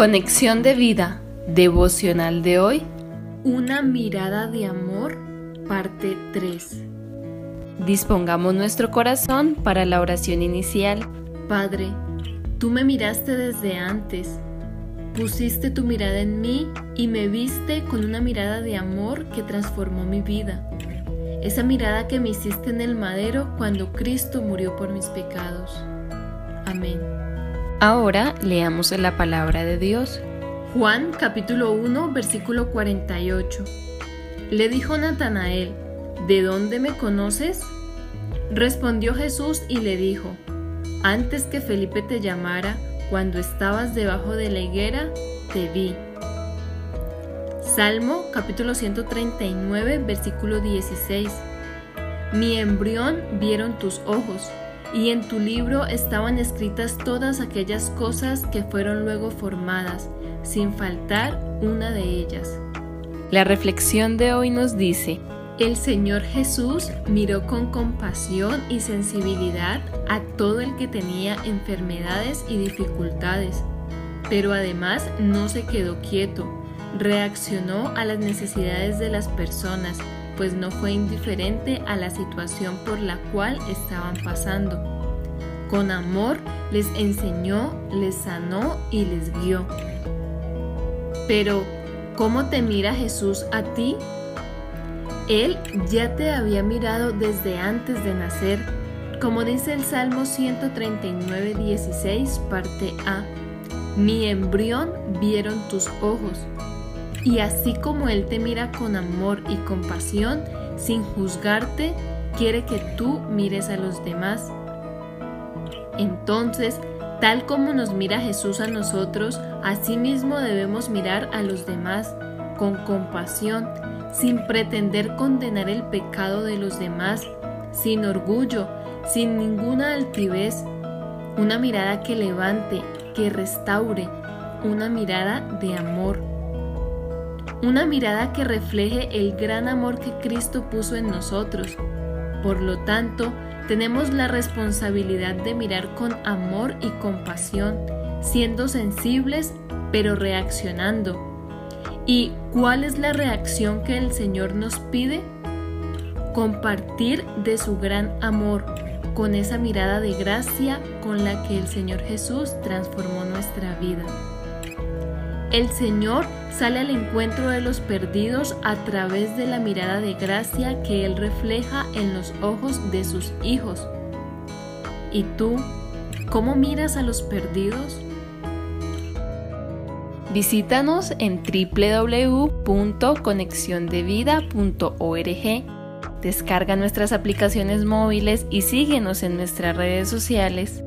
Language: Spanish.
Conexión de vida, devocional de hoy. Una mirada de amor, parte 3. Dispongamos nuestro corazón para la oración inicial. Padre, tú me miraste desde antes. Pusiste tu mirada en mí y me viste con una mirada de amor que transformó mi vida. Esa mirada que me hiciste en el madero cuando Cristo murió por mis pecados. Amén. Ahora leamos la palabra de Dios. Juan capítulo 1 versículo 48. Le dijo Natanael, ¿de dónde me conoces? Respondió Jesús y le dijo, antes que Felipe te llamara, cuando estabas debajo de la higuera, te vi. Salmo capítulo 139 versículo 16. Mi embrión vieron tus ojos y en tu libro estaban escritas todas aquellas cosas que fueron luego formadas, sin faltar una de ellas. La reflexión de hoy nos dice, el Señor Jesús miró con compasión y sensibilidad a todo el que tenía enfermedades y dificultades, pero además no se quedó quieto, reaccionó a las necesidades de las personas, pues no fue indiferente a la situación por la cual estaban pasando. Con amor les enseñó, les sanó y les guió. Pero, ¿cómo te mira Jesús a ti? Él ya te había mirado desde antes de nacer, como dice el Salmo 139, 16, parte A. Mi embrión vieron tus ojos. Y así como Él te mira con amor y compasión, sin juzgarte, quiere que tú mires a los demás. Entonces, tal como nos mira Jesús a nosotros, así mismo debemos mirar a los demás con compasión, sin pretender condenar el pecado de los demás, sin orgullo, sin ninguna altivez, una mirada que levante, que restaure, una mirada de amor. Una mirada que refleje el gran amor que Cristo puso en nosotros. Por lo tanto, tenemos la responsabilidad de mirar con amor y compasión, siendo sensibles pero reaccionando. ¿Y cuál es la reacción que el Señor nos pide? Compartir de su gran amor, con esa mirada de gracia con la que el Señor Jesús transformó nuestra vida. El Señor sale al encuentro de los perdidos a través de la mirada de gracia que Él refleja en los ojos de sus hijos. ¿Y tú, cómo miras a los perdidos? Visítanos en www.conexiondevida.org. Descarga nuestras aplicaciones móviles y síguenos en nuestras redes sociales